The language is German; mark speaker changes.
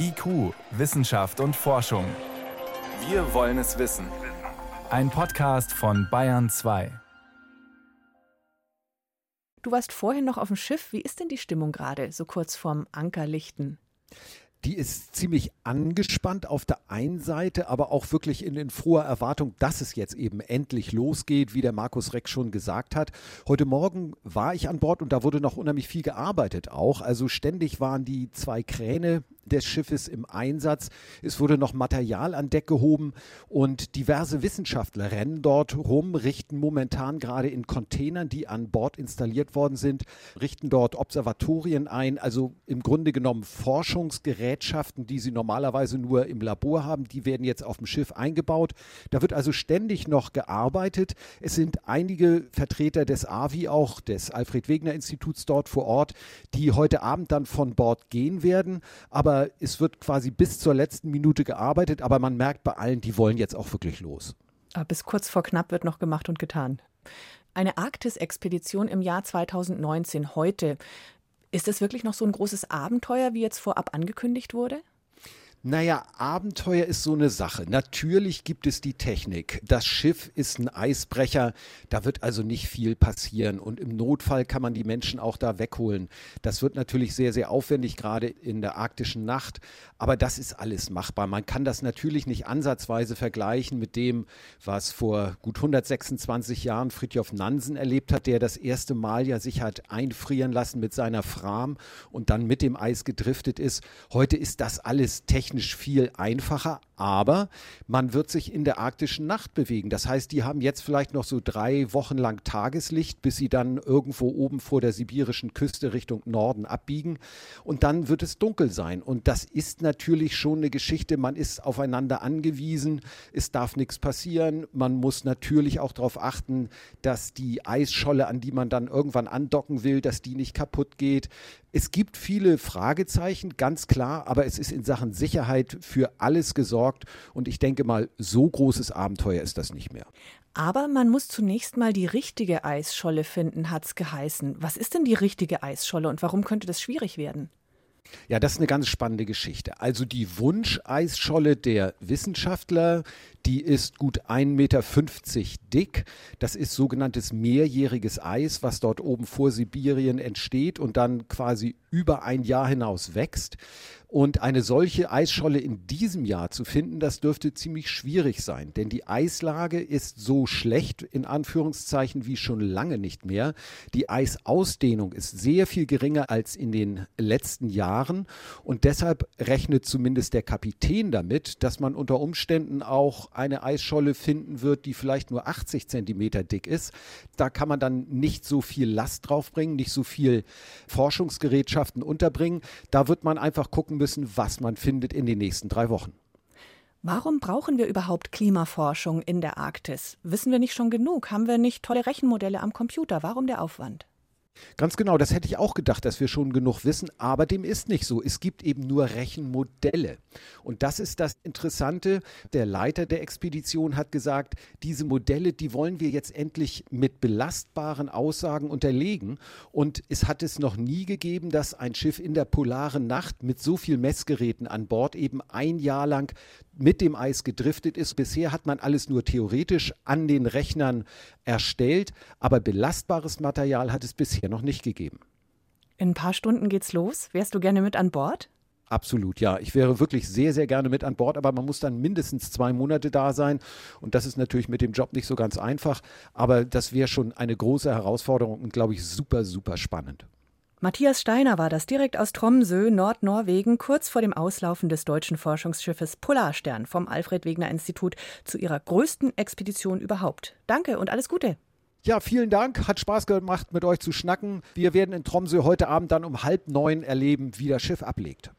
Speaker 1: IQ, Wissenschaft und Forschung. Wir wollen es wissen. Ein Podcast von Bayern 2.
Speaker 2: Du warst vorhin noch auf dem Schiff. Wie ist denn die Stimmung gerade, so kurz vorm Ankerlichten?
Speaker 3: die ist ziemlich angespannt auf der einen Seite, aber auch wirklich in, in froher Erwartung, dass es jetzt eben endlich losgeht, wie der Markus Reck schon gesagt hat. Heute Morgen war ich an Bord und da wurde noch unheimlich viel gearbeitet auch. Also ständig waren die zwei Kräne des Schiffes im Einsatz. Es wurde noch Material an Deck gehoben und diverse Wissenschaftler rennen dort rum, richten momentan gerade in Containern, die an Bord installiert worden sind, richten dort Observatorien ein, also im Grunde genommen Forschungsgerätschaften, die sie normalerweise nur im Labor haben, die werden jetzt auf dem Schiff eingebaut. Da wird also ständig noch gearbeitet. Es sind einige Vertreter des AVI auch, des Alfred Wegener Instituts dort vor Ort, die heute Abend dann von Bord gehen werden. Aber es wird quasi bis zur letzten Minute gearbeitet, aber man merkt bei allen, die wollen jetzt auch wirklich los.
Speaker 2: Aber bis kurz vor knapp wird noch gemacht und getan. Eine Arktis-Expedition im Jahr 2019 heute. Ist es wirklich noch so ein großes Abenteuer, wie jetzt vorab angekündigt wurde?
Speaker 3: Naja, Abenteuer ist so eine Sache. Natürlich gibt es die Technik. Das Schiff ist ein Eisbrecher, da wird also nicht viel passieren. Und im Notfall kann man die Menschen auch da wegholen. Das wird natürlich sehr, sehr aufwendig, gerade in der arktischen Nacht. Aber das ist alles machbar. Man kann das natürlich nicht ansatzweise vergleichen mit dem, was vor gut 126 Jahren Fridtjof Nansen erlebt hat, der das erste Mal ja sich hat einfrieren lassen mit seiner Fram und dann mit dem Eis gedriftet ist. Heute ist das alles technisch technisch viel einfacher, aber man wird sich in der arktischen Nacht bewegen. Das heißt, die haben jetzt vielleicht noch so drei Wochen lang Tageslicht, bis sie dann irgendwo oben vor der sibirischen Küste Richtung Norden abbiegen und dann wird es dunkel sein. Und das ist natürlich schon eine Geschichte. Man ist aufeinander angewiesen. Es darf nichts passieren. Man muss natürlich auch darauf achten, dass die Eisscholle, an die man dann irgendwann andocken will, dass die nicht kaputt geht. Es gibt viele Fragezeichen, ganz klar, aber es ist in Sachen Sicherheit für alles gesorgt und ich denke mal, so großes Abenteuer ist das nicht mehr.
Speaker 2: Aber man muss zunächst mal die richtige Eisscholle finden, hat es geheißen. Was ist denn die richtige Eisscholle und warum könnte das schwierig werden?
Speaker 3: Ja, das ist eine ganz spannende Geschichte. Also die Wunscheisscholle der Wissenschaftler, die ist gut 1,50 Meter dick. Das ist sogenanntes mehrjähriges Eis, was dort oben vor Sibirien entsteht und dann quasi über ein Jahr hinaus wächst. Und eine solche Eisscholle in diesem Jahr zu finden, das dürfte ziemlich schwierig sein, denn die Eislage ist so schlecht in Anführungszeichen wie schon lange nicht mehr. Die Eisausdehnung ist sehr viel geringer als in den letzten Jahren und deshalb rechnet zumindest der Kapitän damit, dass man unter Umständen auch eine Eisscholle finden wird, die vielleicht nur 80 Zentimeter dick ist. Da kann man dann nicht so viel Last draufbringen, nicht so viel Forschungsgerätschaften unterbringen. Da wird man einfach gucken müssen, was man findet in den nächsten drei Wochen.
Speaker 2: Warum brauchen wir überhaupt Klimaforschung in der Arktis? Wissen wir nicht schon genug? Haben wir nicht tolle Rechenmodelle am Computer? Warum der Aufwand?
Speaker 3: Ganz genau, das hätte ich auch gedacht, dass wir schon genug wissen, aber dem ist nicht so. Es gibt eben nur Rechenmodelle. Und das ist das Interessante. Der Leiter der Expedition hat gesagt, diese Modelle, die wollen wir jetzt endlich mit belastbaren Aussagen unterlegen. Und es hat es noch nie gegeben, dass ein Schiff in der polaren Nacht mit so vielen Messgeräten an Bord eben ein Jahr lang mit dem Eis gedriftet ist. Bisher hat man alles nur theoretisch an den Rechnern erstellt, aber belastbares Material hat es bisher noch nicht gegeben.
Speaker 2: In ein paar Stunden geht's los. Wärst du gerne mit an Bord?
Speaker 3: Absolut, ja. Ich wäre wirklich sehr, sehr gerne mit an Bord, aber man muss dann mindestens zwei Monate da sein. Und das ist natürlich mit dem Job nicht so ganz einfach. Aber das wäre schon eine große Herausforderung und, glaube ich, super, super spannend.
Speaker 2: Matthias Steiner war das direkt aus Tromsø, Nordnorwegen, kurz vor dem Auslaufen des deutschen Forschungsschiffes Polarstern vom Alfred Wegener Institut zu ihrer größten Expedition überhaupt. Danke und alles Gute.
Speaker 3: Ja, vielen Dank. Hat Spaß gemacht, mit euch zu schnacken. Wir werden in Tromsø heute Abend dann um halb neun erleben, wie das Schiff ablegt.